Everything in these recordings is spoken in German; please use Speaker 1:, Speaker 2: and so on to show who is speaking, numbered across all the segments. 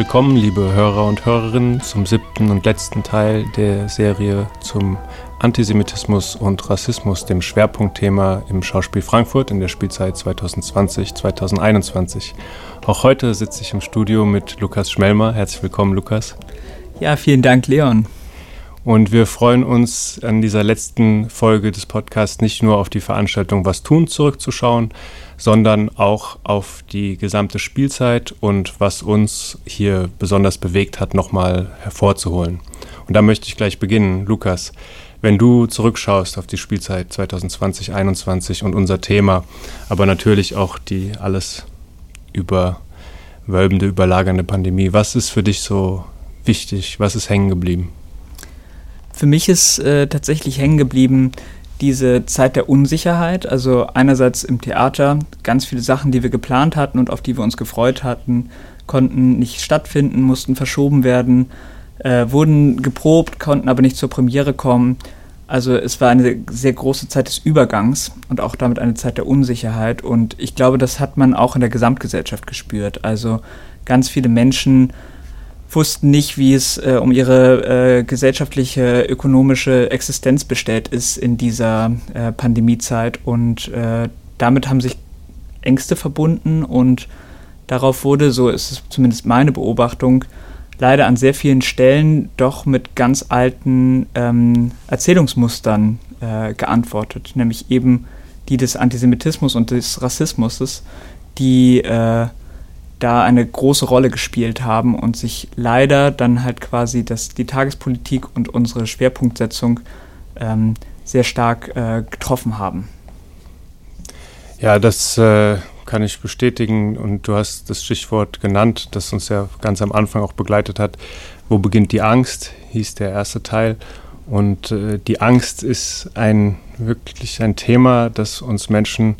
Speaker 1: willkommen, liebe Hörer und Hörerinnen, zum siebten und letzten Teil der Serie zum Antisemitismus und Rassismus, dem Schwerpunktthema im Schauspiel Frankfurt in der Spielzeit 2020-2021. Auch heute sitze ich im Studio mit Lukas Schmelmer. Herzlich willkommen, Lukas.
Speaker 2: Ja, vielen Dank, Leon.
Speaker 1: Und wir freuen uns an dieser letzten Folge des Podcasts nicht nur auf die Veranstaltung Was tun zurückzuschauen, sondern auch auf die gesamte Spielzeit und was uns hier besonders bewegt hat, nochmal hervorzuholen. Und da möchte ich gleich beginnen. Lukas, wenn du zurückschaust auf die Spielzeit 2020-21 und unser Thema, aber natürlich auch die alles überwölbende, überlagernde Pandemie, was ist für dich so wichtig? Was ist hängen geblieben?
Speaker 2: Für mich ist äh, tatsächlich hängen geblieben, diese Zeit der Unsicherheit. Also einerseits im Theater, ganz viele Sachen, die wir geplant hatten und auf die wir uns gefreut hatten, konnten nicht stattfinden, mussten verschoben werden, äh, wurden geprobt, konnten aber nicht zur Premiere kommen. Also es war eine sehr große Zeit des Übergangs und auch damit eine Zeit der Unsicherheit. Und ich glaube, das hat man auch in der Gesamtgesellschaft gespürt. Also ganz viele Menschen wussten nicht, wie es äh, um ihre äh, gesellschaftliche, ökonomische Existenz bestellt ist in dieser äh, Pandemiezeit. Und äh, damit haben sich Ängste verbunden und darauf wurde, so ist es zumindest meine Beobachtung, leider an sehr vielen Stellen doch mit ganz alten ähm, Erzählungsmustern äh, geantwortet, nämlich eben die des Antisemitismus und des Rassismus, die äh, da eine große Rolle gespielt haben und sich leider dann halt quasi das, die Tagespolitik und unsere Schwerpunktsetzung ähm, sehr stark äh, getroffen haben.
Speaker 1: Ja, das äh, kann ich bestätigen und du hast das Stichwort genannt, das uns ja ganz am Anfang auch begleitet hat. Wo beginnt die Angst, hieß der erste Teil. Und äh, die Angst ist ein wirklich ein Thema, das uns Menschen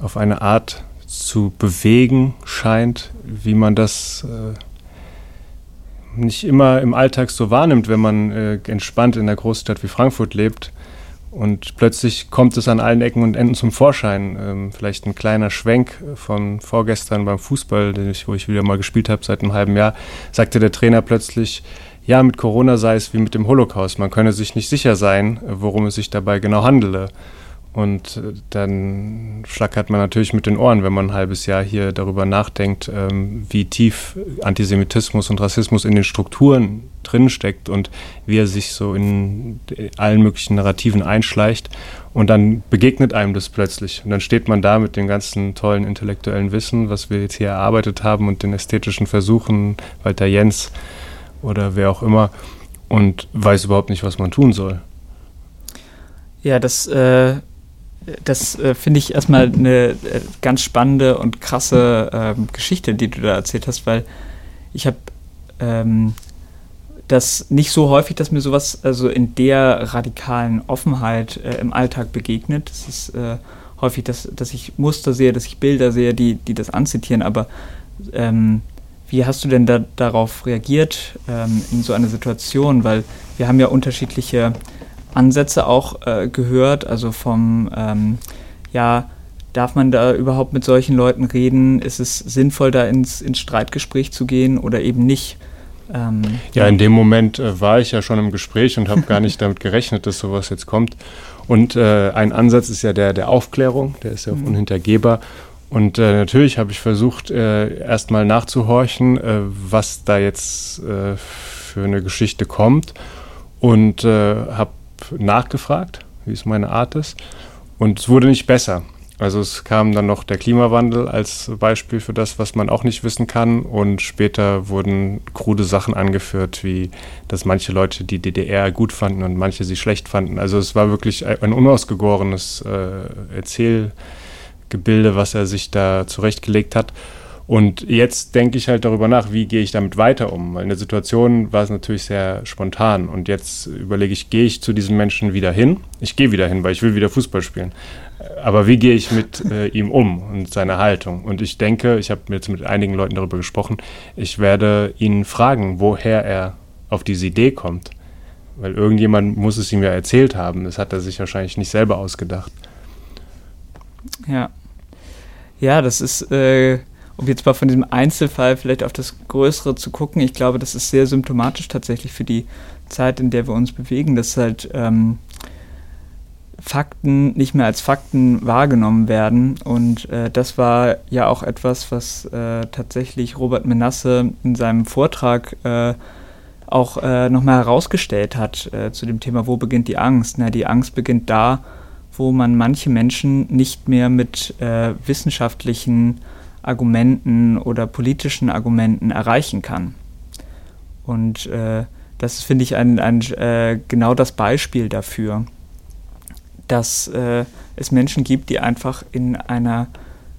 Speaker 1: auf eine Art zu bewegen scheint, wie man das äh, nicht immer im Alltag so wahrnimmt, wenn man äh, entspannt in einer Großstadt wie Frankfurt lebt. Und plötzlich kommt es an allen Ecken und Enden zum Vorschein. Ähm, vielleicht ein kleiner Schwenk von vorgestern beim Fußball, ich, wo ich wieder mal gespielt habe seit einem halben Jahr, sagte der Trainer plötzlich, ja, mit Corona sei es wie mit dem Holocaust. Man könne sich nicht sicher sein, worum es sich dabei genau handele. Und äh, dann schlackert man natürlich mit den Ohren, wenn man ein halbes Jahr hier darüber nachdenkt, ähm, wie tief Antisemitismus und Rassismus in den Strukturen drinsteckt und wie er sich so in allen möglichen Narrativen einschleicht. Und dann begegnet einem das plötzlich. Und dann steht man da mit dem ganzen tollen intellektuellen Wissen, was wir jetzt hier erarbeitet haben und den ästhetischen Versuchen, Walter Jens oder wer auch immer, und weiß überhaupt nicht, was man tun soll.
Speaker 2: Ja, das äh das äh, finde ich erstmal eine äh, ganz spannende und krasse ähm, Geschichte, die du da erzählt hast, weil ich habe ähm, das nicht so häufig, dass mir sowas also in der radikalen Offenheit äh, im Alltag begegnet. Es ist äh, häufig, dass, dass ich Muster sehe, dass ich Bilder sehe, die, die das anzitieren, aber ähm, wie hast du denn da, darauf reagiert ähm, in so einer Situation? Weil wir haben ja unterschiedliche Ansätze auch äh, gehört, also vom, ähm, ja, darf man da überhaupt mit solchen Leuten reden? Ist es sinnvoll, da ins, ins Streitgespräch zu gehen oder eben nicht?
Speaker 1: Ähm, ja, in dem Moment äh, war ich ja schon im Gespräch und habe gar nicht damit gerechnet, dass sowas jetzt kommt. Und äh, ein Ansatz ist ja der der Aufklärung, der ist ja auch mhm. unhintergehbar. Und äh, natürlich habe ich versucht, äh, erstmal nachzuhorchen, äh, was da jetzt äh, für eine Geschichte kommt. Und habe nachgefragt, wie es meine Art ist. Und es wurde nicht besser. Also es kam dann noch der Klimawandel als Beispiel für das, was man auch nicht wissen kann. Und später wurden krude Sachen angeführt, wie dass manche Leute die DDR gut fanden und manche sie schlecht fanden. Also es war wirklich ein unausgegorenes äh, Erzählgebilde, was er sich da zurechtgelegt hat. Und jetzt denke ich halt darüber nach, wie gehe ich damit weiter um. Weil in der Situation war es natürlich sehr spontan. Und jetzt überlege ich, gehe ich zu diesen Menschen wieder hin? Ich gehe wieder hin, weil ich will wieder Fußball spielen. Aber wie gehe ich mit äh, ihm um und seiner Haltung? Und ich denke, ich habe jetzt mit einigen Leuten darüber gesprochen, ich werde ihn fragen, woher er auf diese Idee kommt. Weil irgendjemand muss es ihm ja erzählt haben. Das hat er sich wahrscheinlich nicht selber ausgedacht.
Speaker 2: Ja. Ja, das ist, äh, um jetzt mal von diesem Einzelfall vielleicht auf das Größere zu gucken, ich glaube, das ist sehr symptomatisch tatsächlich für die Zeit, in der wir uns bewegen, dass halt ähm, Fakten nicht mehr als Fakten wahrgenommen werden. Und äh, das war ja auch etwas, was äh, tatsächlich Robert Menasse in seinem Vortrag äh, auch äh, nochmal herausgestellt hat äh, zu dem Thema, wo beginnt die Angst? Na, die Angst beginnt da, wo man manche Menschen nicht mehr mit äh, wissenschaftlichen Argumenten oder politischen Argumenten erreichen kann. Und äh, das finde ich ein, ein äh, genau das Beispiel dafür, dass äh, es Menschen gibt, die einfach in einer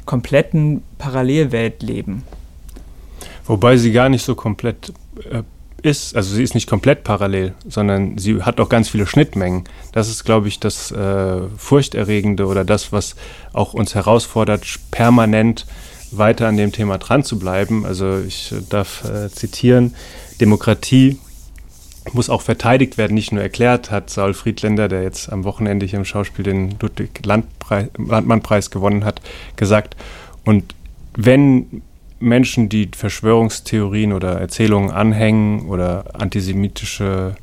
Speaker 2: kompletten Parallelwelt leben.
Speaker 1: Wobei sie gar nicht so komplett äh, ist, also sie ist nicht komplett parallel, sondern sie hat auch ganz viele Schnittmengen. Das ist, glaube ich, das äh, Furchterregende oder das, was auch uns herausfordert, permanent weiter an dem Thema dran zu bleiben. Also ich darf äh, zitieren, Demokratie muss auch verteidigt werden, nicht nur erklärt, hat Saul Friedländer, der jetzt am Wochenende hier im Schauspiel den Ludwig-Landmann-Preis gewonnen hat, gesagt. Und wenn Menschen, die Verschwörungstheorien oder Erzählungen anhängen oder antisemitische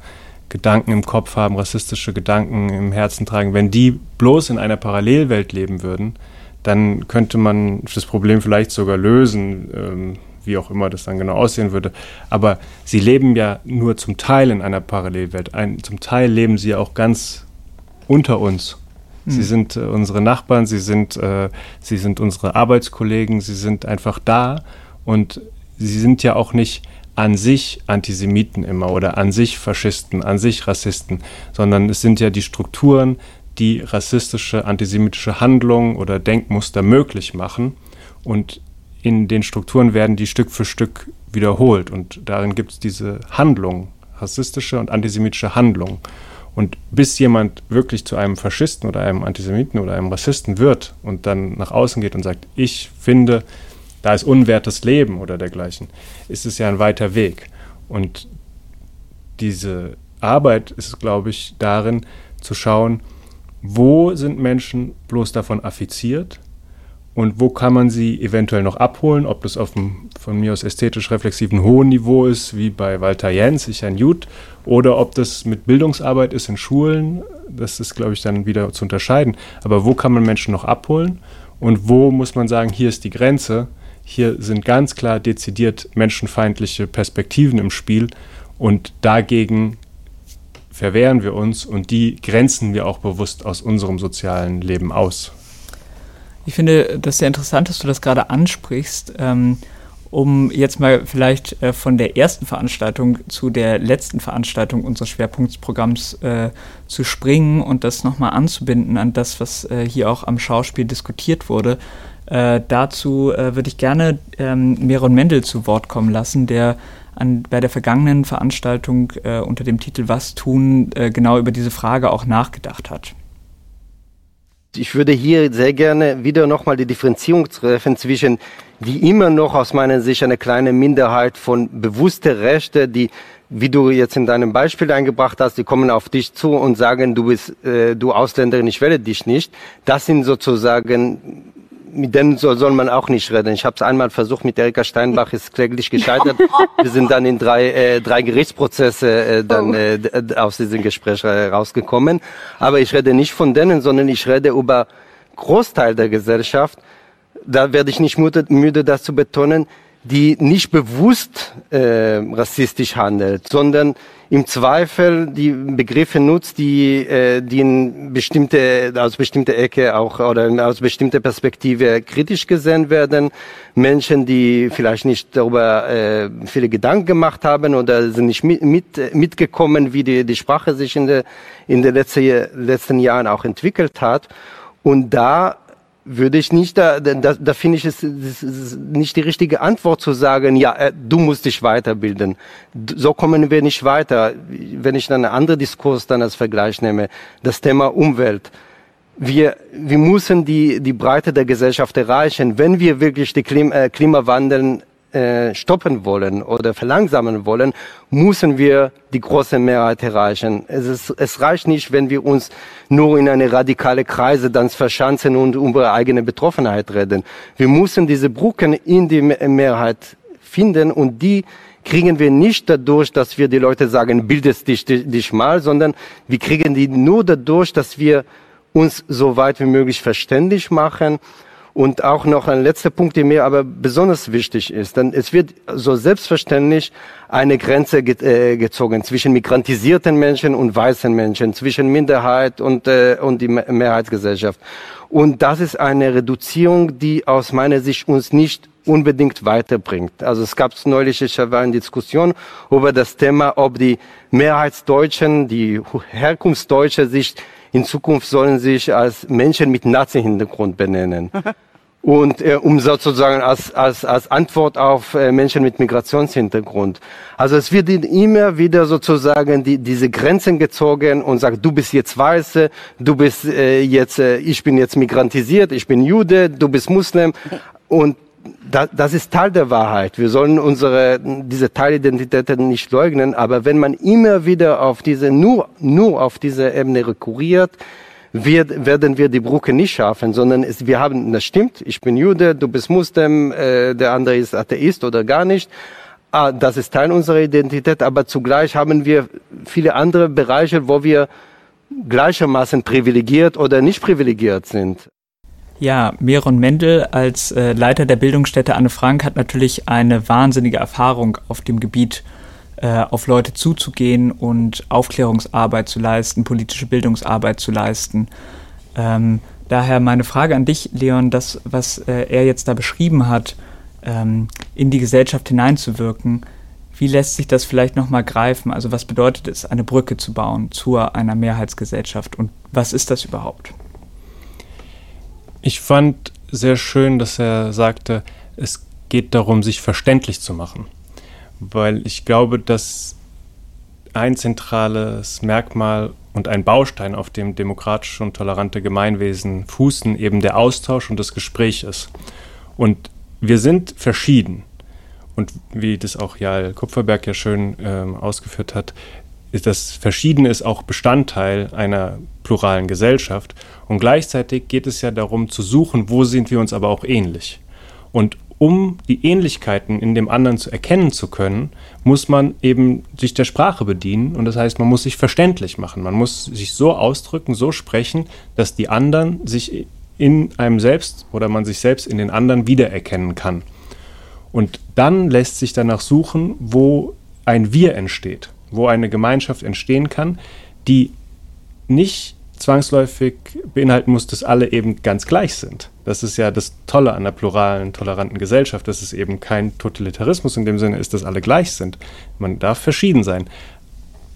Speaker 1: Gedanken im Kopf haben, rassistische Gedanken im Herzen tragen, wenn die bloß in einer Parallelwelt leben würden, dann könnte man das Problem vielleicht sogar lösen, ähm, wie auch immer das dann genau aussehen würde. Aber sie leben ja nur zum Teil in einer Parallelwelt. Ein, zum Teil leben sie auch ganz unter uns Sie hm. sind äh, unsere Nachbarn, sie sind, äh, sie sind unsere Arbeitskollegen, sie sind einfach da und sie sind ja auch nicht an sich Antisemiten immer oder an sich Faschisten, an sich Rassisten, sondern es sind ja die Strukturen, die rassistische, antisemitische Handlungen oder Denkmuster möglich machen. Und in den Strukturen werden die Stück für Stück wiederholt. Und darin gibt es diese Handlung, rassistische und antisemitische Handlung. Und bis jemand wirklich zu einem Faschisten oder einem Antisemiten oder einem Rassisten wird und dann nach außen geht und sagt, ich finde, da ist unwertes Leben oder dergleichen, ist es ja ein weiter Weg. Und diese Arbeit ist, glaube ich, darin zu schauen, wo sind Menschen bloß davon affiziert? Und wo kann man sie eventuell noch abholen, ob das auf einem von mir aus ästhetisch reflexiven hohen Niveau ist, wie bei Walter Jens, ich ein Jud, oder ob das mit Bildungsarbeit ist in Schulen, das ist, glaube ich, dann wieder zu unterscheiden. Aber wo kann man Menschen noch abholen? Und wo muss man sagen, hier ist die Grenze, hier sind ganz klar dezidiert menschenfeindliche Perspektiven im Spiel. Und dagegen verwehren wir uns und die grenzen wir auch bewusst aus unserem sozialen Leben aus.
Speaker 2: Ich finde das sehr interessant, dass du das gerade ansprichst, ähm, um jetzt mal vielleicht äh, von der ersten Veranstaltung zu der letzten Veranstaltung unseres Schwerpunktsprogramms äh, zu springen und das nochmal anzubinden an das, was äh, hier auch am Schauspiel diskutiert wurde. Äh, dazu äh, würde ich gerne ähm, Meron Mendel zu Wort kommen lassen, der an, bei der vergangenen Veranstaltung äh, unter dem Titel Was tun genau über diese Frage auch nachgedacht hat.
Speaker 3: Ich würde hier sehr gerne wieder nochmal die Differenzierung treffen zwischen, wie immer noch aus meiner Sicht, eine kleine Minderheit von bewusste Rechte, die, wie du jetzt in deinem Beispiel eingebracht hast, die kommen auf dich zu und sagen, du bist, äh, du Ausländerin, ich wähle dich nicht. Das sind sozusagen mit denen soll, soll man auch nicht reden. Ich habe es einmal versucht mit Erika Steinbach, ist kläglich gescheitert. Wir sind dann in drei, äh, drei Gerichtsprozesse äh, dann oh. äh, aus diesem Gespräch äh, rausgekommen. Aber ich rede nicht von denen, sondern ich rede über Großteil der Gesellschaft. Da werde ich nicht müde, müde das zu betonen, die nicht bewusst äh, rassistisch handelt, sondern im Zweifel die Begriffe nutzt, die, äh, die in bestimmte, aus bestimmter Ecke auch oder aus bestimmter Perspektive kritisch gesehen werden. Menschen, die vielleicht nicht darüber äh, viele Gedanken gemacht haben oder sind nicht mit, mit, mitgekommen, wie die, die Sprache sich in, der, in den letzten, letzten Jahren auch entwickelt hat. Und da würde ich nicht, da, da, da finde ich es nicht die richtige Antwort zu sagen, ja, äh, du musst dich weiterbilden. So kommen wir nicht weiter. Wenn ich dann einen anderen Diskurs dann als Vergleich nehme, das Thema Umwelt. wir, wir müssen die, die Breite der Gesellschaft erreichen, wenn wir wirklich den Klim äh, Klimawandel äh, stoppen wollen oder verlangsamen wollen, müssen wir die große Mehrheit erreichen. Es, ist, es reicht nicht, wenn wir uns nur in eine radikale Kreise dann verschanzen und über eigene Betroffenheit reden. Wir müssen diese Brücken in die Mehrheit finden und die kriegen wir nicht dadurch, dass wir die Leute sagen, bildest dich, dich mal, sondern wir kriegen die nur dadurch, dass wir uns so weit wie möglich verständlich machen. Und auch noch ein letzter Punkt, der mir aber besonders wichtig ist, denn es wird so selbstverständlich eine Grenze äh, gezogen zwischen migrantisierten Menschen und weißen Menschen, zwischen Minderheit und, äh, und die Mehrheitsgesellschaft. Und das ist eine Reduzierung, die aus meiner Sicht uns nicht unbedingt weiterbringt. Also es gab neulich ich war eine Diskussion über das Thema, ob die Mehrheitsdeutschen, die Herkunftsdeutsche sich in Zukunft sollen sich als Menschen mit Nazi-Hintergrund benennen. Und äh, um sozusagen als, als, als Antwort auf äh, Menschen mit Migrationshintergrund. Also es wird immer wieder sozusagen die, diese Grenzen gezogen und sagt, du bist jetzt Weiße, du bist äh, jetzt, äh, ich bin jetzt migrantisiert, ich bin Jude, du bist Muslim. Und das ist Teil der Wahrheit. Wir sollen unsere, diese Teilidentitäten nicht leugnen, aber wenn man immer wieder auf diese, nur, nur auf diese Ebene rekurriert, wird, werden wir die Brücke nicht schaffen, sondern es, wir haben, das stimmt, ich bin Jude, du bist Muslim, äh, der andere ist Atheist oder gar nicht. Ah, das ist Teil unserer Identität, aber zugleich haben wir viele andere Bereiche, wo wir gleichermaßen privilegiert oder nicht privilegiert sind.
Speaker 2: Ja, Meron Mendel als äh, Leiter der Bildungsstätte Anne Frank hat natürlich eine wahnsinnige Erfahrung auf dem Gebiet, äh, auf Leute zuzugehen und Aufklärungsarbeit zu leisten, politische Bildungsarbeit zu leisten. Ähm, daher meine Frage an dich, Leon, das, was äh, er jetzt da beschrieben hat, ähm, in die Gesellschaft hineinzuwirken, wie lässt sich das vielleicht nochmal greifen? Also was bedeutet es, eine Brücke zu bauen zu einer Mehrheitsgesellschaft und was ist das überhaupt?
Speaker 1: Ich fand sehr schön, dass er sagte, es geht darum, sich verständlich zu machen. Weil ich glaube, dass ein zentrales Merkmal und ein Baustein, auf dem demokratische und tolerante Gemeinwesen fußen, eben der Austausch und das Gespräch ist. Und wir sind verschieden. Und wie das auch Jal Kupferberg ja schön ähm, ausgeführt hat, ist das Verschiedene ist auch Bestandteil einer pluralen Gesellschaft. Und gleichzeitig geht es ja darum zu suchen, wo sind wir uns aber auch ähnlich. Und um die Ähnlichkeiten in dem anderen zu erkennen zu können, muss man eben sich der Sprache bedienen. Und das heißt, man muss sich verständlich machen. Man muss sich so ausdrücken, so sprechen, dass die anderen sich in einem selbst oder man sich selbst in den anderen wiedererkennen kann. Und dann lässt sich danach suchen, wo ein Wir entsteht wo eine Gemeinschaft entstehen kann, die nicht zwangsläufig beinhalten muss, dass alle eben ganz gleich sind. Das ist ja das Tolle an einer pluralen, toleranten Gesellschaft, dass es eben kein Totalitarismus in dem Sinne ist, dass alle gleich sind. Man darf verschieden sein.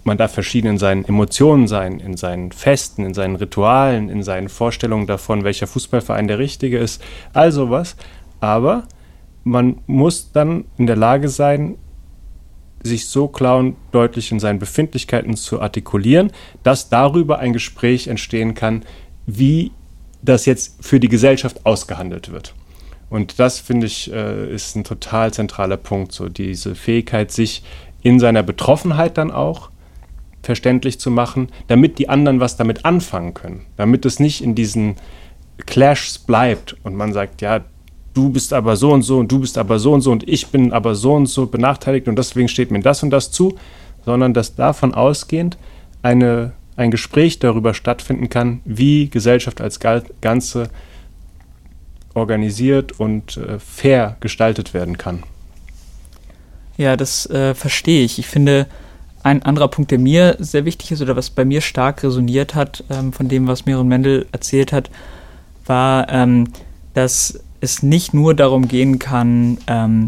Speaker 1: Man darf verschieden in seinen Emotionen sein, in seinen Festen, in seinen Ritualen, in seinen Vorstellungen davon, welcher Fußballverein der richtige ist, all sowas. Aber man muss dann in der Lage sein, sich so klar und deutlich in seinen Befindlichkeiten zu artikulieren, dass darüber ein Gespräch entstehen kann, wie das jetzt für die Gesellschaft ausgehandelt wird. Und das, finde ich, äh, ist ein total zentraler Punkt, so diese Fähigkeit, sich in seiner Betroffenheit dann auch verständlich zu machen, damit die anderen was damit anfangen können, damit es nicht in diesen Clashs bleibt und man sagt, ja, du bist aber so und so und du bist aber so und so und ich bin aber so und so benachteiligt und deswegen steht mir das und das zu, sondern dass davon ausgehend eine, ein Gespräch darüber stattfinden kann, wie Gesellschaft als Ganze organisiert und äh, fair gestaltet werden kann.
Speaker 2: Ja, das äh, verstehe ich. Ich finde, ein anderer Punkt, der mir sehr wichtig ist oder was bei mir stark resoniert hat, ähm, von dem, was Miriam Mendel erzählt hat, war, ähm, dass es nicht nur darum gehen kann, ähm,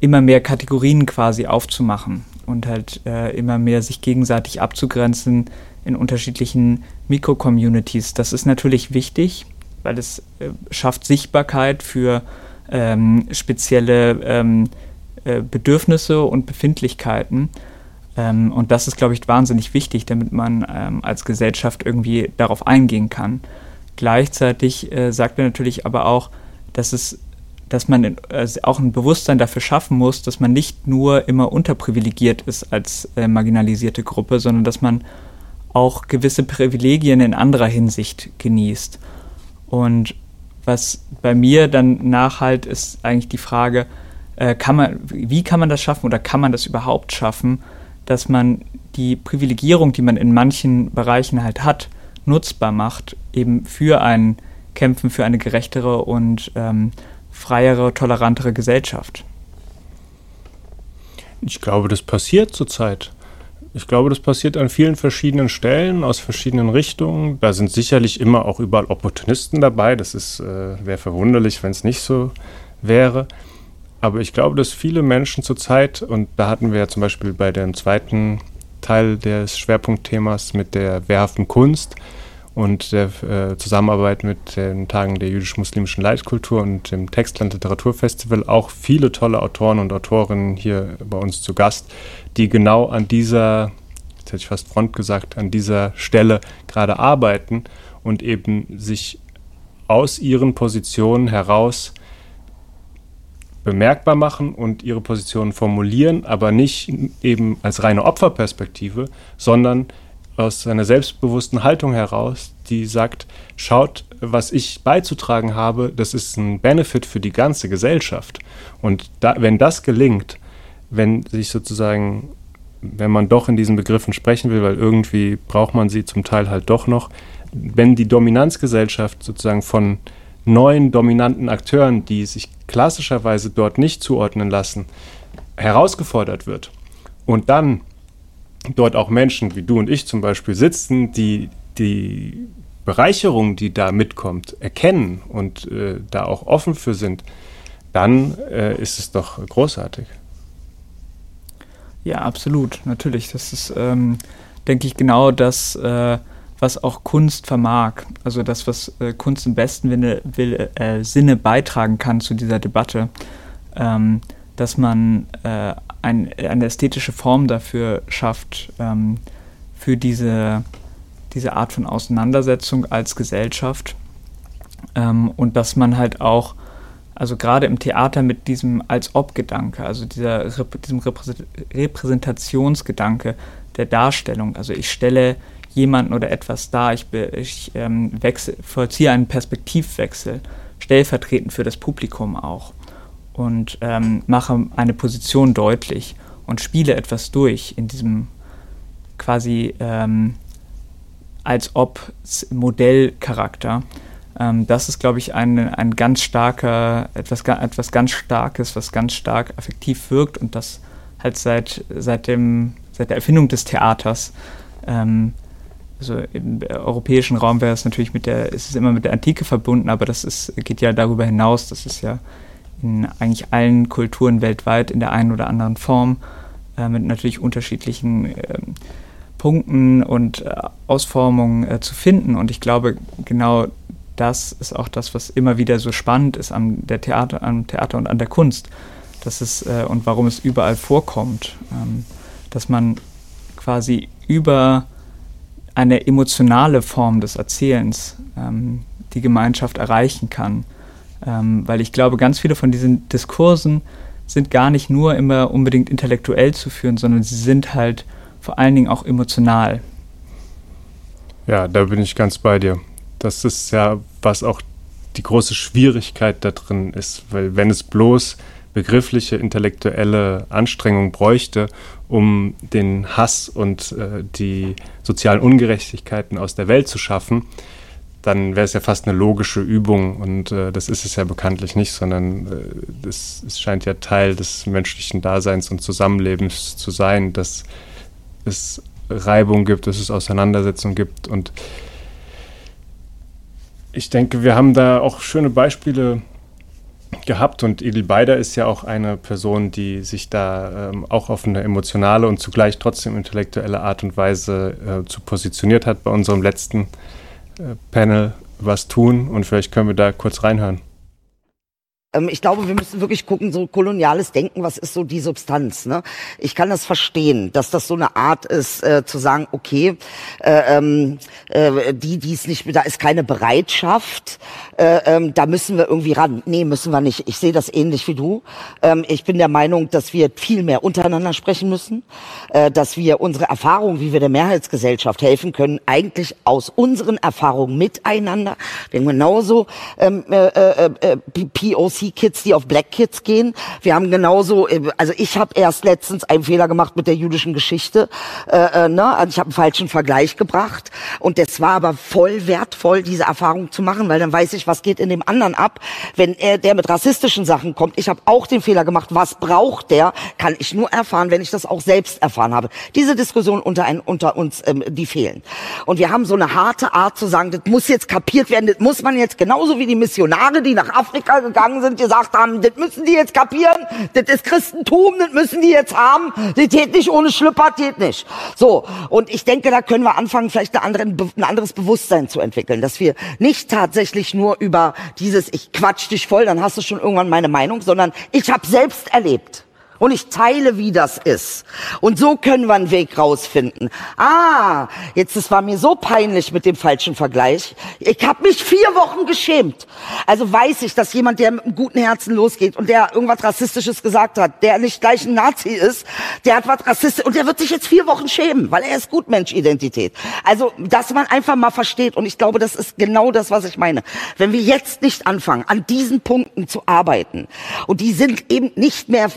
Speaker 2: immer mehr Kategorien quasi aufzumachen und halt äh, immer mehr sich gegenseitig abzugrenzen in unterschiedlichen Mikro-Communities. Das ist natürlich wichtig, weil es äh, schafft Sichtbarkeit für ähm, spezielle ähm, äh, Bedürfnisse und Befindlichkeiten. Ähm, und das ist, glaube ich, wahnsinnig wichtig, damit man ähm, als Gesellschaft irgendwie darauf eingehen kann. Gleichzeitig äh, sagt er natürlich aber auch, dass es dass man also auch ein Bewusstsein dafür schaffen muss, dass man nicht nur immer unterprivilegiert ist als äh, marginalisierte Gruppe, sondern dass man auch gewisse Privilegien in anderer Hinsicht genießt. Und was bei mir dann nachhalt, ist eigentlich die Frage, äh, kann man, wie kann man das schaffen oder kann man das überhaupt schaffen, dass man die Privilegierung, die man in manchen Bereichen halt hat, nutzbar macht, eben für ein Kämpfen für eine gerechtere und ähm, freiere, tolerantere Gesellschaft.
Speaker 1: Ich glaube, das passiert zurzeit. Ich glaube, das passiert an vielen verschiedenen Stellen, aus verschiedenen Richtungen. Da sind sicherlich immer auch überall Opportunisten dabei. Das äh, wäre verwunderlich, wenn es nicht so wäre. Aber ich glaube, dass viele Menschen zurzeit, und da hatten wir ja zum Beispiel bei dem zweiten Teil des Schwerpunktthemas mit der wehrhaften Kunst und der äh, Zusammenarbeit mit den Tagen der jüdisch-muslimischen Leitkultur und dem Textland Literaturfestival auch viele tolle Autoren und Autorinnen hier bei uns zu Gast, die genau an dieser, jetzt hätte ich fast Front gesagt, an dieser Stelle gerade arbeiten und eben sich aus ihren Positionen heraus bemerkbar machen und ihre Position formulieren, aber nicht eben als reine Opferperspektive, sondern aus einer selbstbewussten Haltung heraus, die sagt, schaut, was ich beizutragen habe, das ist ein Benefit für die ganze Gesellschaft. Und da, wenn das gelingt, wenn sich sozusagen, wenn man doch in diesen Begriffen sprechen will, weil irgendwie braucht man sie zum Teil halt doch noch, wenn die Dominanzgesellschaft sozusagen von neuen dominanten Akteuren, die sich klassischerweise dort nicht zuordnen lassen, herausgefordert wird und dann dort auch Menschen wie du und ich zum Beispiel sitzen, die die Bereicherung, die da mitkommt, erkennen und äh, da auch offen für sind, dann äh, ist es doch großartig.
Speaker 2: Ja, absolut, natürlich. Das ist, ähm, denke ich, genau das, äh, was auch Kunst vermag. Also das, was äh, Kunst im besten Sinne, will, äh, Sinne beitragen kann zu dieser Debatte. Ähm, dass man äh, ein, eine ästhetische Form dafür schafft, ähm, für diese, diese Art von Auseinandersetzung als Gesellschaft. Ähm, und dass man halt auch, also gerade im Theater mit diesem Als-Ob-Gedanke, also dieser, diesem Repräsentationsgedanke der Darstellung, also ich stelle jemanden oder etwas dar. Ich, ich ähm, wechsel, vollziehe einen Perspektivwechsel, stellvertretend für das Publikum auch. Und ähm, mache eine Position deutlich und spiele etwas durch in diesem quasi ähm, als ob Modellcharakter. Ähm, das ist, glaube ich, ein, ein ganz starker, etwas, etwas ganz Starkes, was ganz stark affektiv wirkt und das halt seit, seit, dem, seit der Erfindung des Theaters ähm, also im europäischen Raum wäre es natürlich mit der, ist es immer mit der Antike verbunden, aber das ist, geht ja darüber hinaus, das ist ja in eigentlich allen Kulturen weltweit in der einen oder anderen Form äh, mit natürlich unterschiedlichen äh, Punkten und äh, Ausformungen äh, zu finden. Und ich glaube, genau das ist auch das, was immer wieder so spannend ist am, der Theater, am Theater und an der Kunst. Das ist, äh, und warum es überall vorkommt, ähm, dass man quasi über eine emotionale Form des Erzählens ähm, die Gemeinschaft erreichen kann. Ähm, weil ich glaube, ganz viele von diesen Diskursen sind gar nicht nur immer unbedingt intellektuell zu führen, sondern sie sind halt vor allen Dingen auch emotional.
Speaker 1: Ja, da bin ich ganz bei dir. Das ist ja, was auch die große Schwierigkeit da drin ist, weil wenn es bloß begriffliche, intellektuelle Anstrengung bräuchte, um den Hass und äh, die sozialen Ungerechtigkeiten aus der Welt zu schaffen, dann wäre es ja fast eine logische Übung und äh, das ist es ja bekanntlich nicht, sondern äh, es, es, scheint ja Teil des menschlichen Daseins und Zusammenlebens zu sein, dass es Reibung gibt, dass es Auseinandersetzung gibt und ich denke, wir haben da auch schöne Beispiele gehabt und Edel Beider ist ja auch eine Person, die sich da ähm, auch auf eine emotionale und zugleich trotzdem intellektuelle Art und Weise äh, zu positioniert hat bei unserem letzten Panel Was tun und vielleicht können wir da kurz reinhören.
Speaker 4: Ähm, ich glaube, wir müssen wirklich gucken, so koloniales Denken, was ist so die Substanz? Ne? Ich kann das verstehen, dass das so eine Art ist, äh, zu sagen, okay, äh, ähm, äh, die, die ist nicht, da ist keine Bereitschaft, äh, ähm, da müssen wir irgendwie ran. Nee, müssen wir nicht. Ich sehe das ähnlich wie du. Ähm, ich bin der Meinung, dass wir viel mehr untereinander sprechen müssen, äh, dass wir unsere Erfahrungen, wie wir der Mehrheitsgesellschaft helfen können, eigentlich aus unseren Erfahrungen miteinander, denn genauso ähm, äh, POC-Kids, die auf Black Kids gehen. Wir haben genauso, äh, also ich habe erst letztens einen Fehler gemacht mit der jüdischen Geschichte. Äh, äh, ne? Also ich habe einen falschen Vergleich gebracht und das war aber voll wertvoll, diese Erfahrung zu machen, weil dann weiß ich, was geht in dem anderen ab. Wenn er der mit rassistischen Sachen kommt, ich habe auch den Fehler gemacht, was braucht der, kann ich nur erfahren, wenn ich das auch selbst erfahren habe. Diese Diskussion unter, ein, unter uns, ähm, die fehlen. Und wir haben so eine harte Art zu sagen, das muss jetzt kapiert werden, das muss man jetzt genauso wie die Missionare, die nach Afrika gegangen sind, gesagt haben, das müssen die jetzt kapieren, das ist Christentum, das müssen die jetzt haben, das geht nicht ohne Schlüpper, geht nicht. So, und ich denke, da können wir anfangen, vielleicht eine andere, ein anderes Bewusstsein zu entwickeln, dass wir nicht tatsächlich nur über dieses, ich quatsch dich voll, dann hast du schon irgendwann meine Meinung, sondern ich habe selbst erlebt. Und ich teile, wie das ist. Und so können wir einen Weg rausfinden. Ah, jetzt, es war mir so peinlich mit dem falschen Vergleich. Ich habe mich vier Wochen geschämt. Also weiß ich, dass jemand, der mit einem guten Herzen losgeht und der irgendwas Rassistisches gesagt hat, der nicht gleich ein Nazi ist, der hat was Rassistisches und der wird sich jetzt vier Wochen schämen, weil er ist Gutmensch-Identität. Also, dass man einfach mal versteht. Und ich glaube, das ist genau das, was ich meine. Wenn wir jetzt nicht anfangen, an diesen Punkten zu arbeiten, und die sind eben nicht mehr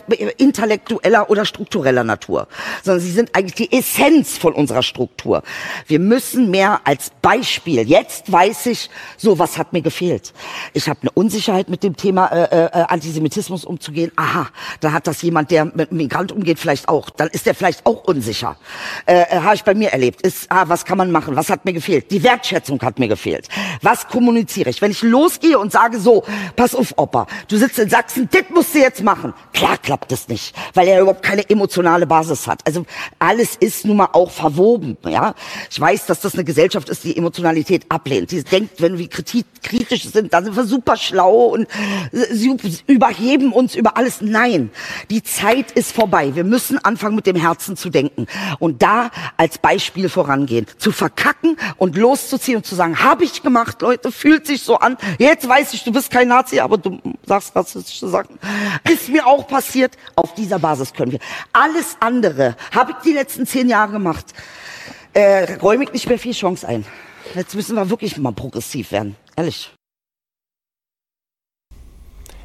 Speaker 4: intellektueller oder struktureller Natur, sondern sie sind eigentlich die Essenz von unserer Struktur. Wir müssen mehr als Beispiel. Jetzt weiß ich, so was hat mir gefehlt. Ich habe eine Unsicherheit mit dem Thema äh, äh, Antisemitismus umzugehen. Aha, da hat das jemand, der mit einem Migrant umgeht, vielleicht auch. Dann ist der vielleicht auch unsicher. Äh, äh, habe ich bei mir erlebt. Ist, ah, was kann man machen? Was hat mir gefehlt? Die Wertschätzung hat mir gefehlt. Was kommuniziere ich? Wenn ich losgehe und sage so, pass auf, Opa, du sitzt in Sachsen, das musst du jetzt machen. Klar klappt das nicht nicht, weil er überhaupt keine emotionale Basis hat. Also alles ist nun mal auch verwoben. Ja, ich weiß, dass das eine Gesellschaft ist, die Emotionalität ablehnt. Die denkt, wenn wir kritisch sind, dann sind wir super schlau und sie überheben uns über alles. Nein, die Zeit ist vorbei. Wir müssen anfangen, mit dem Herzen zu denken und da als Beispiel vorangehen, zu verkacken und loszuziehen und zu sagen, habe ich gemacht, Leute, fühlt sich so an. Jetzt weiß ich, du bist kein Nazi, aber du sagst rassistische Sachen. Ist mir auch passiert. Auf dieser Basis können wir. Alles andere habe ich die letzten zehn Jahre gemacht. Äh, räume ich nicht mehr viel Chance ein. Jetzt müssen wir wirklich mal progressiv werden. Ehrlich.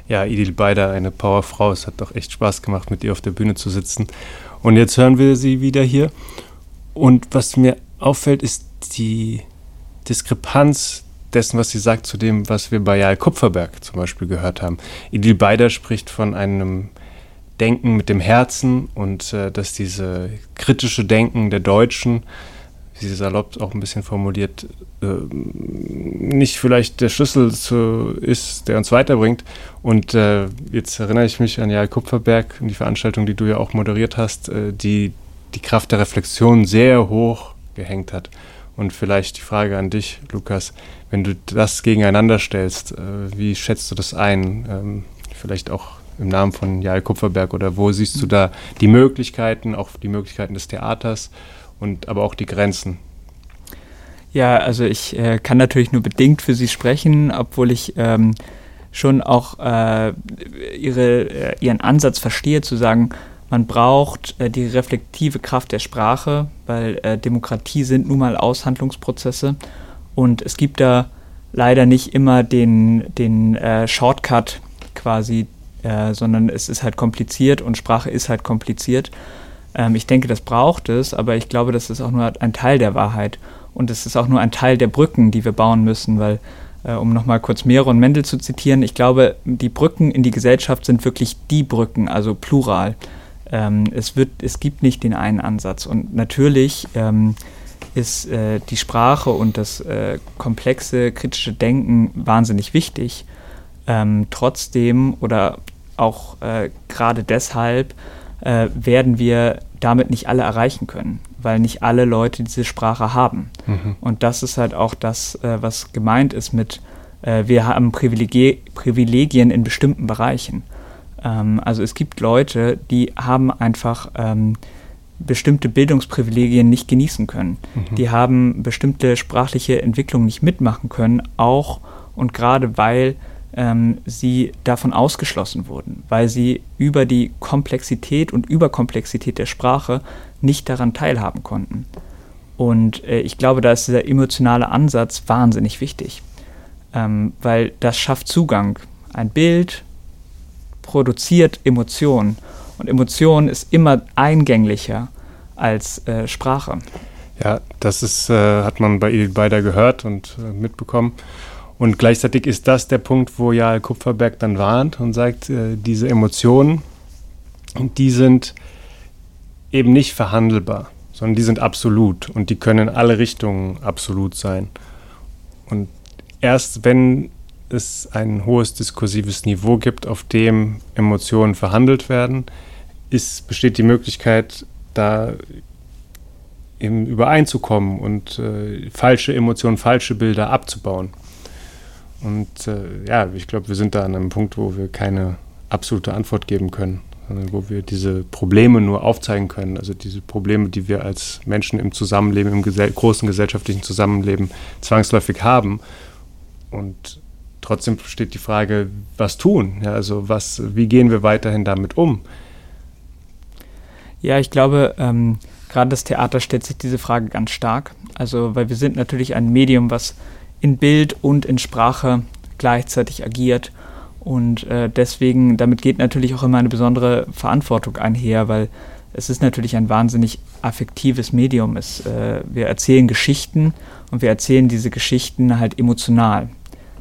Speaker 1: Ja, Idil Beider, eine Powerfrau. Es hat doch echt Spaß gemacht, mit ihr auf der Bühne zu sitzen. Und jetzt hören wir sie wieder hier. Und was mir auffällt, ist die Diskrepanz dessen, was sie sagt, zu dem, was wir bei Jael Kupferberg zum Beispiel gehört haben. Idil Beider spricht von einem Denken mit dem Herzen und äh, dass diese kritische Denken der Deutschen, wie sie salopp auch ein bisschen formuliert, äh, nicht vielleicht der Schlüssel zu, ist, der uns weiterbringt. Und äh, jetzt erinnere ich mich an Jael Kupferberg, an die Veranstaltung, die du ja auch moderiert hast, äh, die die Kraft der Reflexion sehr hoch gehängt hat. Und vielleicht die Frage an dich, Lukas, wenn du das gegeneinander stellst, äh, wie schätzt du das ein? Ähm, vielleicht auch im Namen von Jael Kupferberg oder wo siehst du da die Möglichkeiten, auch die Möglichkeiten des Theaters und aber auch die Grenzen?
Speaker 2: Ja, also ich äh, kann natürlich nur bedingt für sie sprechen, obwohl ich ähm, schon auch äh, ihre, äh, ihren Ansatz verstehe, zu sagen, man braucht äh, die reflektive Kraft der Sprache, weil äh, Demokratie sind nun mal Aushandlungsprozesse und es gibt da leider nicht immer den, den äh, Shortcut quasi, äh, sondern es ist halt kompliziert und Sprache ist halt kompliziert. Ähm, ich denke, das braucht es, aber ich glaube, das ist auch nur ein Teil der Wahrheit und es ist auch nur ein Teil der Brücken, die wir bauen müssen, weil äh, um nochmal kurz Mehre und Mendel zu zitieren, ich glaube, die Brücken in die Gesellschaft sind wirklich die Brücken, also plural. Ähm, es, wird, es gibt nicht den einen Ansatz. Und natürlich ähm, ist äh, die Sprache und das äh, komplexe kritische Denken wahnsinnig wichtig. Ähm, trotzdem oder auch äh, gerade deshalb äh, werden wir damit nicht alle erreichen können, weil nicht alle Leute diese Sprache haben. Mhm. Und das ist halt auch das, äh, was gemeint ist mit Äh, wir haben Privilegie Privilegien in bestimmten Bereichen. Ähm, also es gibt Leute, die haben einfach ähm, bestimmte Bildungsprivilegien nicht genießen können. Mhm. Die haben bestimmte sprachliche Entwicklungen nicht mitmachen können, auch und gerade weil ähm, sie davon ausgeschlossen wurden, weil sie über die Komplexität und Überkomplexität der Sprache nicht daran teilhaben konnten. Und äh, ich glaube, da ist dieser emotionale Ansatz wahnsinnig wichtig, ähm, weil das schafft Zugang. Ein Bild produziert Emotionen und Emotion ist immer eingänglicher als äh, Sprache.
Speaker 1: Ja, das ist, äh, hat man bei Edith Beider gehört und äh, mitbekommen. Und gleichzeitig ist das der Punkt, wo ja Kupferberg dann warnt und sagt, äh, diese Emotionen, die sind eben nicht verhandelbar, sondern die sind absolut und die können in alle Richtungen absolut sein. Und erst wenn es ein hohes diskursives Niveau gibt, auf dem Emotionen verhandelt werden, ist, besteht die Möglichkeit, da eben übereinzukommen und äh, falsche Emotionen, falsche Bilder abzubauen. Und äh, ja, ich glaube, wir sind da an einem Punkt, wo wir keine absolute Antwort geben können, sondern wo wir diese Probleme nur aufzeigen können. Also diese Probleme, die wir als Menschen im Zusammenleben, im gesell großen gesellschaftlichen Zusammenleben zwangsläufig haben. Und trotzdem steht die Frage, was tun? Ja, also was, wie gehen wir weiterhin damit um?
Speaker 2: Ja, ich glaube, ähm, gerade das Theater stellt sich diese Frage ganz stark. Also, weil wir sind natürlich ein Medium, was in Bild und in Sprache gleichzeitig agiert. Und äh, deswegen, damit geht natürlich auch immer eine besondere Verantwortung einher, weil es ist natürlich ein wahnsinnig affektives Medium. Es, äh, wir erzählen Geschichten und wir erzählen diese Geschichten halt emotional.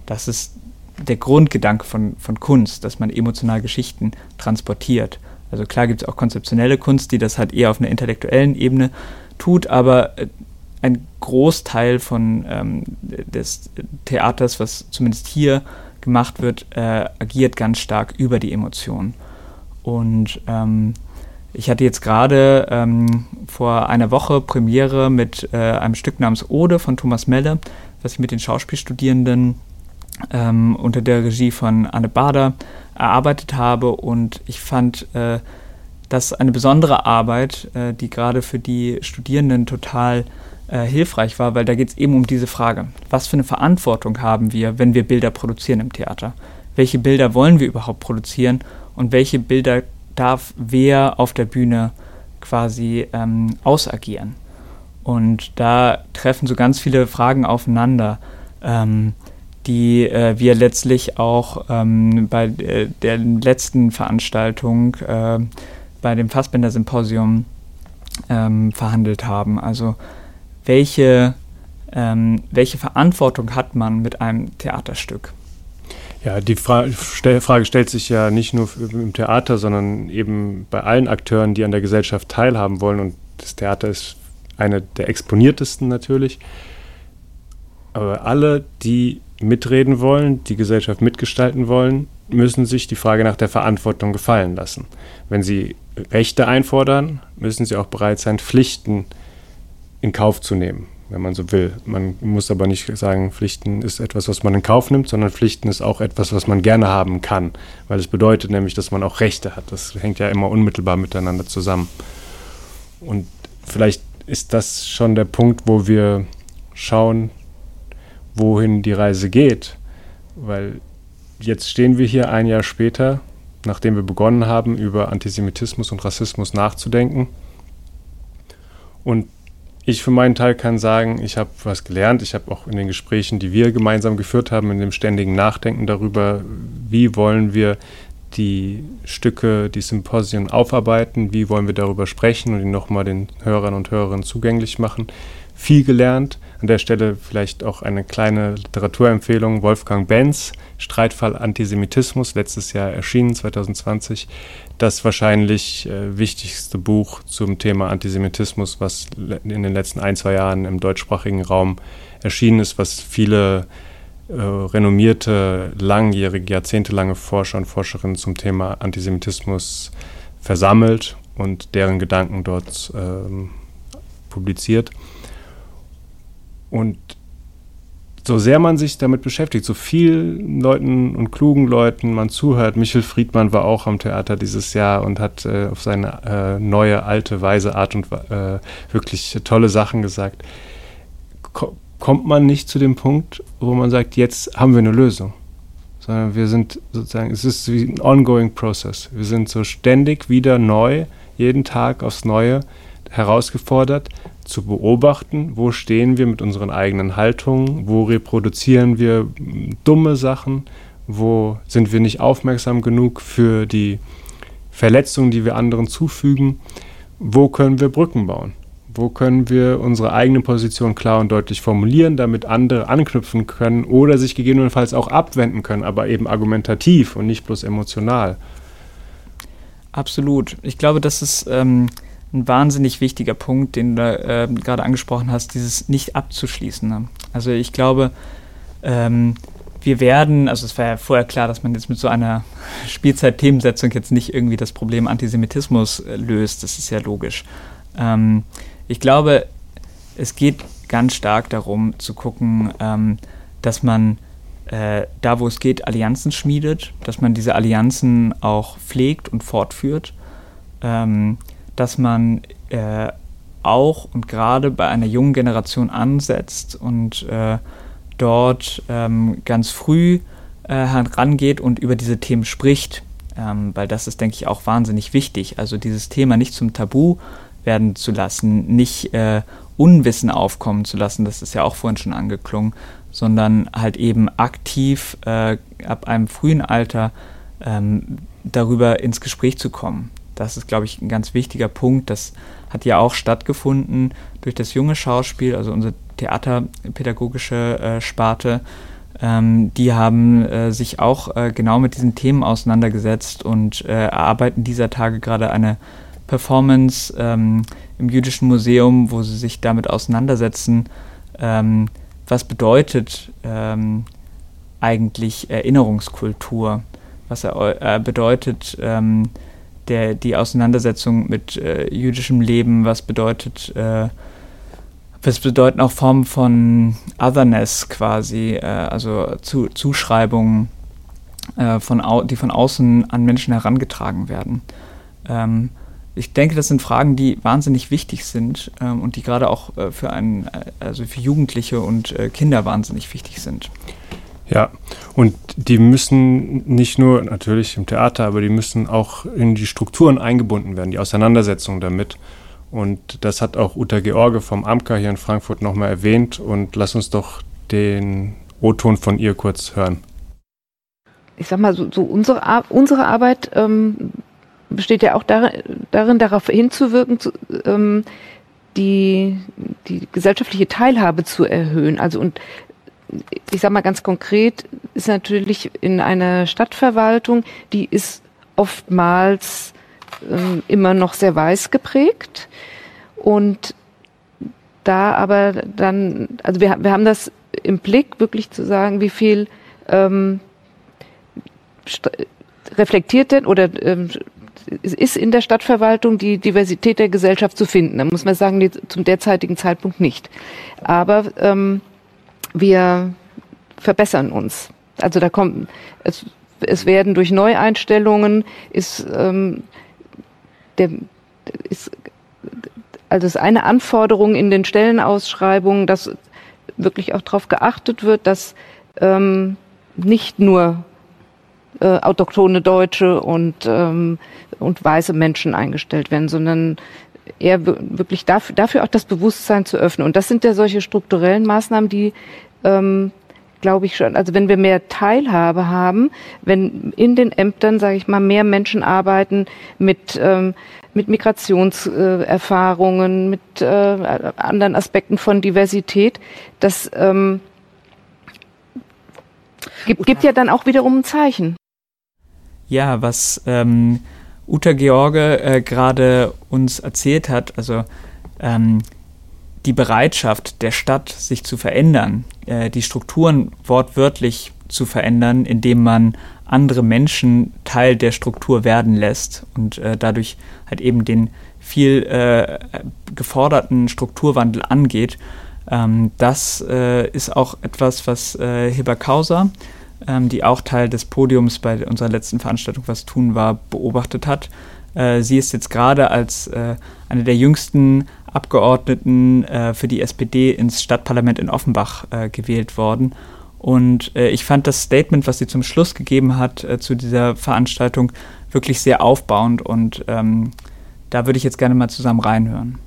Speaker 2: Das ist der Grundgedanke von, von Kunst, dass man emotional Geschichten transportiert. Also klar gibt es auch konzeptionelle Kunst, die das halt eher auf einer intellektuellen Ebene tut, aber äh, ein Großteil von ähm, des Theaters, was zumindest hier gemacht wird, äh, agiert ganz stark über die Emotionen. Und ähm, ich hatte jetzt gerade ähm, vor einer Woche Premiere mit äh, einem Stück namens Ode von Thomas Melle, was ich mit den Schauspielstudierenden ähm, unter der Regie von Anne Bader erarbeitet habe. Und ich fand äh, das eine besondere Arbeit, äh, die gerade für die Studierenden total äh, hilfreich war, weil da geht es eben um diese Frage. Was für eine Verantwortung haben wir, wenn wir Bilder produzieren im Theater? Welche Bilder wollen wir überhaupt produzieren und welche Bilder darf wer auf der Bühne quasi ähm, ausagieren? Und da treffen so ganz viele Fragen aufeinander, ähm, die äh, wir letztlich auch ähm, bei äh, der letzten Veranstaltung, äh, bei dem Fassbender-Symposium, ähm, verhandelt haben. Also welche, ähm, welche Verantwortung hat man mit einem Theaterstück?
Speaker 1: Ja, die Fra Frage stellt sich ja nicht nur im Theater, sondern eben bei allen Akteuren, die an der Gesellschaft teilhaben wollen. Und das Theater ist eine der exponiertesten natürlich. Aber alle, die mitreden wollen, die Gesellschaft mitgestalten wollen, müssen sich die Frage nach der Verantwortung gefallen lassen. Wenn sie Rechte einfordern, müssen sie auch bereit sein, Pflichten zu in Kauf zu nehmen, wenn man so will. Man muss aber nicht sagen, Pflichten ist etwas, was man in Kauf nimmt, sondern Pflichten ist auch etwas, was man gerne haben kann, weil es bedeutet nämlich, dass man auch Rechte hat. Das hängt ja immer unmittelbar miteinander zusammen. Und vielleicht ist das schon der Punkt, wo wir schauen, wohin die Reise geht, weil jetzt stehen wir hier ein Jahr später, nachdem wir begonnen haben, über Antisemitismus und Rassismus nachzudenken. Und ich für meinen Teil kann sagen, ich habe was gelernt. Ich habe auch in den Gesprächen, die wir gemeinsam geführt haben, in dem ständigen Nachdenken darüber, wie wollen wir die Stücke, die Symposien aufarbeiten, wie wollen wir darüber sprechen und ihn nochmal den Hörern und Hörerinnen zugänglich machen. Viel gelernt. An der Stelle vielleicht auch eine kleine Literaturempfehlung. Wolfgang Benz, Streitfall Antisemitismus, letztes Jahr erschienen, 2020 das wahrscheinlich äh, wichtigste Buch zum Thema Antisemitismus, was in den letzten ein, zwei Jahren im deutschsprachigen Raum erschienen ist, was viele äh, renommierte, langjährige, jahrzehntelange Forscher und Forscherinnen zum Thema Antisemitismus versammelt und deren Gedanken dort ähm, publiziert. Und so sehr man sich damit beschäftigt, so vielen Leuten und klugen Leuten man zuhört. Michel Friedmann war auch am Theater dieses Jahr und hat äh, auf seine äh, neue, alte, weise Art und äh, wirklich tolle Sachen gesagt. Ko kommt man nicht zu dem Punkt, wo man sagt, jetzt haben wir eine Lösung. Sondern wir sind sozusagen, es ist wie ein ongoing process. Wir sind so ständig wieder neu, jeden Tag aufs Neue herausgefordert, zu beobachten, wo stehen wir mit unseren eigenen Haltungen, wo reproduzieren wir dumme Sachen, wo sind wir nicht aufmerksam genug für die Verletzungen, die wir anderen zufügen, wo können wir Brücken bauen, wo können wir unsere eigene Position klar und deutlich formulieren, damit andere anknüpfen können oder sich gegebenenfalls auch abwenden können, aber eben argumentativ und nicht bloß emotional.
Speaker 2: Absolut. Ich glaube, das ist ähm, ein wahnsinnig wichtiger Punkt, den du äh, gerade angesprochen hast, dieses nicht abzuschließen. Ne? Also ich glaube, ähm, wir werden, also es war ja vorher klar, dass man jetzt mit so einer Spielzeit-Themensetzung jetzt nicht irgendwie das Problem Antisemitismus äh, löst, das ist ja logisch. Ähm, ich glaube, es geht ganz stark darum zu gucken, ähm, dass man äh, da, wo es geht, Allianzen schmiedet, dass man diese Allianzen auch pflegt und fortführt. Ähm, dass man äh, auch und gerade bei einer jungen Generation ansetzt und äh, dort ähm, ganz früh äh, herangeht und über diese Themen spricht, ähm, weil das ist, denke ich, auch wahnsinnig wichtig. Also dieses Thema nicht zum Tabu werden zu lassen, nicht äh, Unwissen aufkommen zu lassen, das ist ja auch vorhin schon angeklungen, sondern halt eben aktiv äh, ab einem frühen Alter ähm, darüber ins Gespräch zu kommen. Das ist, glaube ich, ein ganz wichtiger Punkt. Das hat ja auch stattgefunden durch das junge Schauspiel, also unsere theaterpädagogische äh, Sparte. Ähm, die haben äh, sich auch äh, genau mit diesen Themen auseinandergesetzt und äh, erarbeiten dieser Tage gerade eine Performance ähm, im Jüdischen Museum, wo sie sich damit auseinandersetzen, ähm, was bedeutet ähm, eigentlich Erinnerungskultur, was er äh, bedeutet ähm, der, die Auseinandersetzung mit äh, jüdischem Leben, was bedeutet, äh, was bedeuten auch Formen von Otherness quasi, äh, also zu, Zuschreibungen, äh, von die von außen an Menschen herangetragen werden. Ähm, ich denke, das sind Fragen, die wahnsinnig wichtig sind ähm, und die gerade auch äh, für einen, äh, also für Jugendliche und Kinder wahnsinnig wichtig sind.
Speaker 1: Ja, und die müssen nicht nur natürlich im Theater, aber die müssen auch in die Strukturen eingebunden werden, die Auseinandersetzung damit. Und das hat auch Uta George vom AMKA hier in Frankfurt nochmal erwähnt. Und lass uns doch den O-Ton von ihr kurz hören.
Speaker 5: Ich sag mal, so, so unsere, Ar unsere Arbeit ähm, besteht ja auch darin, darin darauf hinzuwirken, zu, ähm, die, die gesellschaftliche Teilhabe zu erhöhen. Also und ich sage mal ganz konkret, ist natürlich in einer Stadtverwaltung, die ist oftmals ähm, immer noch sehr weiß geprägt. Und da aber dann, also wir, wir haben das im Blick, wirklich zu sagen, wie viel ähm, reflektiert denn oder ähm, ist in der Stadtverwaltung die Diversität der Gesellschaft zu finden. Da muss man sagen, zum derzeitigen Zeitpunkt nicht. Aber ähm, wir verbessern uns. Also da kommt, es, es werden durch Neueinstellungen ist, ähm, der, ist, also es ist eine Anforderung in den Stellenausschreibungen, dass wirklich auch darauf geachtet wird, dass ähm, nicht nur äh, autochtone Deutsche und, ähm, und weiße Menschen eingestellt werden, sondern eher wirklich dafür, dafür auch das Bewusstsein zu öffnen. Und das sind ja solche strukturellen Maßnahmen, die, ähm, glaube ich schon, also wenn wir mehr Teilhabe haben, wenn in den Ämtern, sage ich mal, mehr Menschen arbeiten mit, ähm, mit Migrationserfahrungen, äh, mit äh, anderen Aspekten von Diversität, das ähm, gibt, gibt ja dann auch wiederum ein Zeichen.
Speaker 2: Ja, was ähm, Uta George äh, gerade uns erzählt hat, also ähm, die Bereitschaft der Stadt, sich zu verändern, äh, die Strukturen wortwörtlich zu verändern, indem man andere Menschen Teil der Struktur werden lässt und äh, dadurch halt eben den viel äh, geforderten Strukturwandel angeht, Ähm, das äh, ist auch etwas, was äh, Hiba Kauser, ähm, die auch Teil des Podiums bei unserer letzten Veranstaltung Was tun war, beobachtet hat. Äh, sie ist jetzt gerade als äh, eine der jüngsten Abgeordneten äh, für die SPD ins Stadtparlament in Offenbach äh, gewählt worden. Und äh, ich fand das Statement, was sie zum Schluss gegeben hat äh, zu dieser Veranstaltung, wirklich sehr aufbauend. Und ähm, da würde ich jetzt gerne mal zusammen reinhören.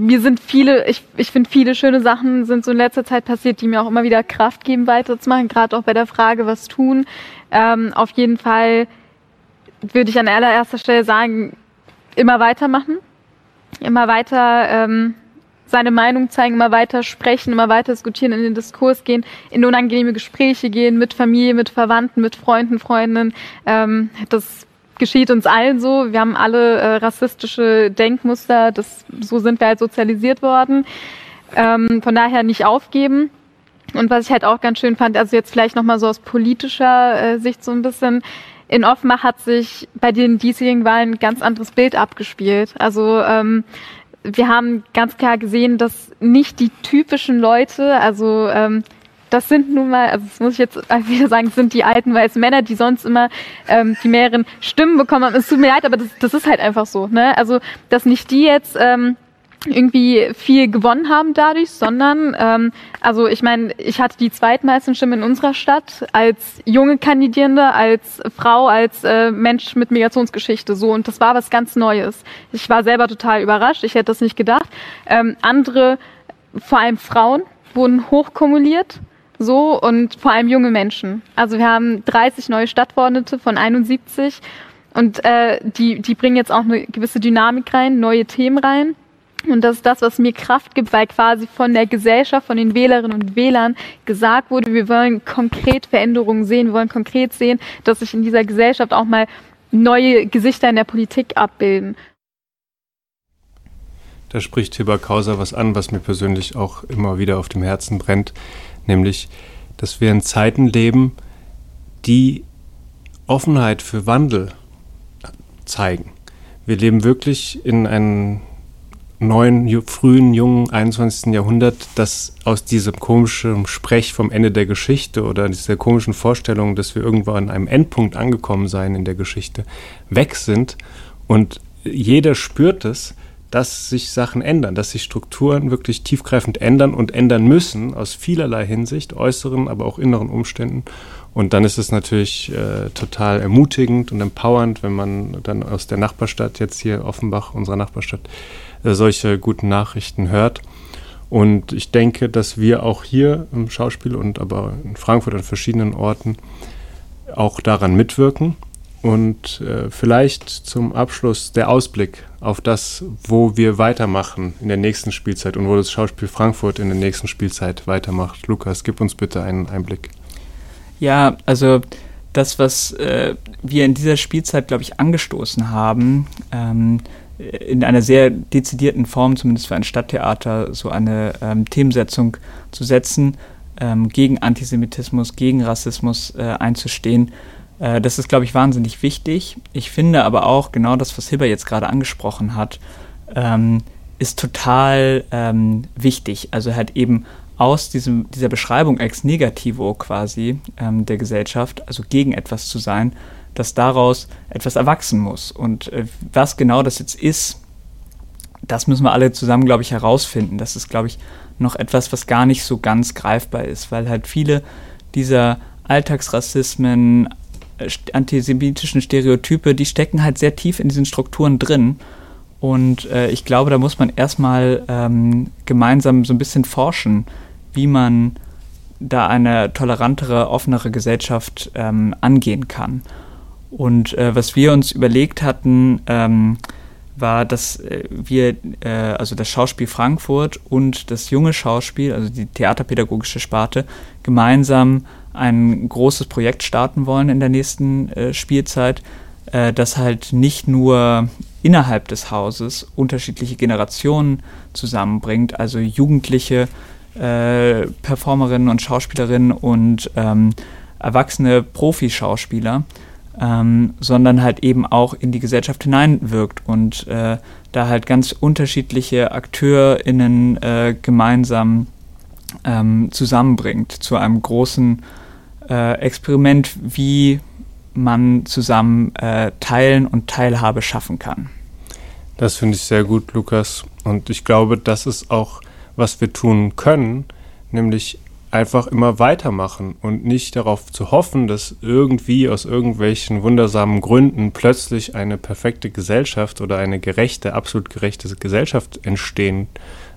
Speaker 6: Mir sind viele, ich, ich finde viele schöne Sachen sind so in letzter Zeit passiert, die mir auch immer wieder Kraft geben, weiterzumachen, gerade auch bei der Frage, was tun. Ähm, auf jeden Fall würde ich an allererster Stelle sagen, immer weitermachen, immer weiter ähm, seine Meinung zeigen, immer weiter sprechen, immer weiter diskutieren, in den Diskurs gehen, in unangenehme Gespräche gehen mit Familie, mit Verwandten, mit Freunden, Freundinnen. Ähm, das geschieht uns allen so. Wir haben alle äh, rassistische Denkmuster. Das, so sind wir halt sozialisiert worden. Ähm, von daher nicht aufgeben. Und was ich halt auch ganz schön fand, also jetzt vielleicht nochmal so aus politischer äh, Sicht so ein bisschen, in Offenbach hat sich bei den diesjährigen Wahlen ein ganz anderes Bild abgespielt. Also ähm, wir haben ganz klar gesehen, dass nicht die typischen Leute, also ähm, das sind nun mal, also das muss ich jetzt wieder sagen, sind die alten weißen Männer, die sonst immer ähm, die mehreren Stimmen bekommen haben. Es tut mir leid, aber das, das ist halt einfach so. Ne? Also, dass nicht die jetzt ähm, irgendwie viel gewonnen haben dadurch, sondern ähm, also ich meine, ich hatte die zweitmeisten Stimmen in unserer Stadt als junge Kandidierende, als Frau, als äh, Mensch mit Migrationsgeschichte so und das war was ganz Neues. Ich war selber total überrascht, ich hätte das nicht gedacht. Ähm, andere, vor allem Frauen, wurden hochkumuliert so und vor allem junge Menschen. Also wir haben 30 neue Stadtverordnete von 71 und äh, die, die bringen jetzt auch eine gewisse Dynamik rein, neue Themen rein. Und das ist das, was mir Kraft gibt, weil quasi von der Gesellschaft, von den Wählerinnen und Wählern gesagt wurde, wir wollen konkret Veränderungen sehen, wir wollen konkret sehen, dass sich in dieser Gesellschaft auch mal neue Gesichter in der Politik abbilden.
Speaker 1: Da spricht Hibber Kauser was an, was mir persönlich auch immer wieder auf dem Herzen brennt, nämlich, dass wir in Zeiten leben, die Offenheit für Wandel zeigen. Wir leben wirklich in einem neuen, frühen, jungen 21. Jahrhundert, das aus diesem komischen Sprech vom Ende der Geschichte oder dieser komischen Vorstellung, dass wir irgendwo an einem Endpunkt angekommen seien in der Geschichte, weg sind. Und jeder spürt es, dass sich Sachen ändern, dass sich Strukturen wirklich tiefgreifend ändern und ändern müssen aus vielerlei Hinsicht, äußeren, aber auch inneren Umständen. Und dann ist es natürlich äh, total ermutigend und empowernd, wenn man dann aus der Nachbarstadt, jetzt hier Offenbach, unserer Nachbarstadt, äh, solche guten Nachrichten hört. Und ich denke, dass wir auch hier im Schauspiel und aber in Frankfurt an verschiedenen Orten auch daran mitwirken. Und äh, vielleicht zum Abschluss der Ausblick auf das, wo wir weitermachen in der nächsten Spielzeit und wo das Schauspiel Frankfurt in der nächsten Spielzeit weitermacht. Lukas, gib uns bitte einen Einblick.
Speaker 2: Ja, also das, was äh, wir in dieser Spielzeit, glaube ich, angestoßen haben, ähm, in einer sehr dezidierten Form, zumindest für ein Stadttheater, so eine ähm, Themensetzung zu setzen, ähm, gegen Antisemitismus, gegen Rassismus äh, einzustehen. Äh, das ist, glaube ich, wahnsinnig wichtig. Ich finde aber auch genau das, was Hilber jetzt gerade angesprochen hat, ähm, ist total ähm, wichtig. Also halt eben aus diesem, dieser Beschreibung ex negativo quasi ähm, der Gesellschaft, also gegen etwas zu sein, dass daraus etwas erwachsen muss. Und äh, was genau das jetzt ist, das müssen wir alle zusammen, glaube ich, herausfinden. Das ist, glaube ich, noch etwas, was gar nicht so ganz greifbar ist, weil halt viele dieser Alltagsrassismen, antisemitischen Stereotype, die stecken halt sehr tief in diesen Strukturen drin. Und äh, ich glaube, da muss man erstmal ähm, gemeinsam so ein bisschen forschen, wie man da eine tolerantere, offenere Gesellschaft ähm, angehen kann. Und äh, was wir uns überlegt hatten, ähm, war, dass äh, wir, äh, also das Schauspiel Frankfurt und das junge Schauspiel, also die theaterpädagogische Sparte, gemeinsam ein großes Projekt starten wollen in der nächsten äh, Spielzeit, äh, das halt nicht nur innerhalb des Hauses unterschiedliche Generationen zusammenbringt, also jugendliche äh, Performerinnen und Schauspielerinnen und ähm, erwachsene Profischauspieler, ähm, sondern halt eben auch in die Gesellschaft hineinwirkt und äh, da halt ganz unterschiedliche AkteurInnen äh, gemeinsam ähm, zusammenbringt zu einem großen äh, Experiment, wie man zusammen äh, teilen und Teilhabe schaffen kann.
Speaker 1: Das finde ich sehr gut, Lukas. Und ich glaube, das ist auch, was wir tun können, nämlich einfach immer weitermachen und nicht darauf zu hoffen, dass irgendwie aus irgendwelchen wundersamen Gründen plötzlich eine perfekte Gesellschaft oder eine gerechte, absolut gerechte Gesellschaft entstehen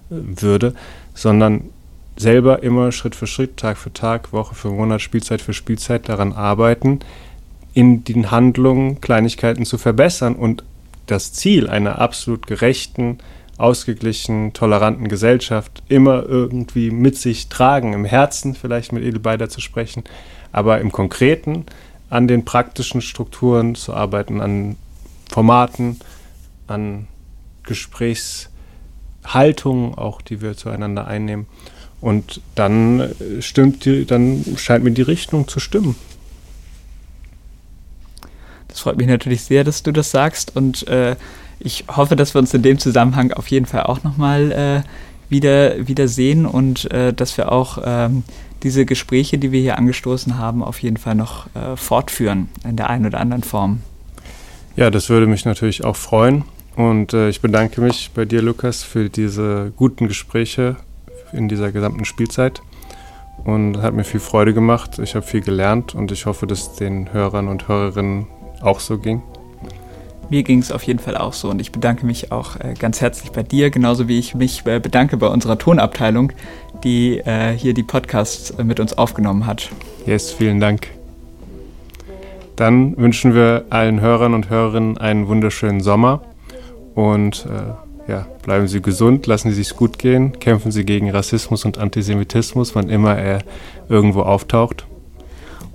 Speaker 1: äh, würde, sondern selber immer Schritt für Schritt, Tag für Tag, Woche für Monat, Spielzeit für Spielzeit daran arbeiten, in den Handlungen Kleinigkeiten zu verbessern und das Ziel einer absolut gerechten, ausgeglichenen, toleranten Gesellschaft immer irgendwie mit sich tragen, im Herzen vielleicht mit Edelbeider zu sprechen, aber im Konkreten an den praktischen Strukturen zu arbeiten, an Formaten, an Gesprächshaltungen auch, die wir zueinander einnehmen. Und dann stimmt die, dann scheint mir die Richtung zu stimmen.
Speaker 2: Das freut mich natürlich sehr, dass du das sagst und äh, ich hoffe, dass wir uns in dem Zusammenhang auf jeden Fall auch nochmal äh, wieder, wieder sehen und äh, dass wir auch ähm, diese Gespräche, die wir hier angestoßen haben, auf jeden Fall noch äh, fortführen in der einen oder anderen Form.
Speaker 1: Ja, das würde mich natürlich auch freuen. Und äh, ich bedanke mich bei dir, Lukas, für diese guten Gespräche in dieser gesamten Spielzeit. Und hat mir viel Freude gemacht. Ich habe viel gelernt und ich hoffe, dass den Hörern und Hörerinnen auch so ging?
Speaker 2: Mir ging es auf jeden Fall auch so und ich bedanke mich auch äh, ganz herzlich bei dir, genauso wie ich mich äh, bedanke bei unserer Tonabteilung, die äh, hier die Podcasts mit uns aufgenommen hat.
Speaker 1: Yes, vielen Dank. Dann wünschen wir allen Hörern und Hörerinnen einen wunderschönen Sommer und ja, bleiben Sie gesund, lassen Sie sich gut gehen, kämpfen Sie gegen Rassismus und Antisemitismus, wann immer er irgendwo auftaucht.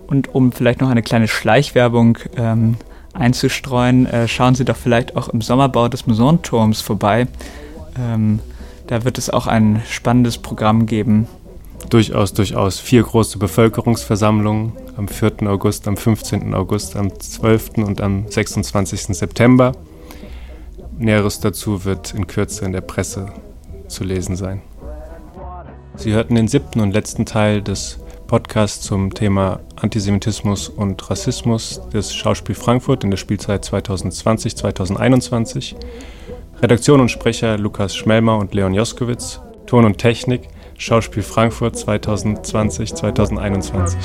Speaker 2: Und um vielleicht noch eine kleine Schleichwerbung ähm, einzustreuen, äh, schauen Sie doch vielleicht auch im Sommerbau des Musonturms vorbei. Ähm, da wird es auch ein spannendes Programm geben.
Speaker 1: Durchaus, durchaus. Vier große Bevölkerungsversammlungen am 4. August, am 15. August, am 12. und am 26. September. Näheres dazu wird in Kürze in der Presse zu lesen sein. Sie hörten den siebten und letzten Teil des Podcast zum Thema Antisemitismus und Rassismus des Schauspiel Frankfurt in der Spielzeit 2020-2021. Redaktion und Sprecher Lukas Schmelmer und Leon Joskowitz. Ton und Technik Schauspiel Frankfurt 2020-2021.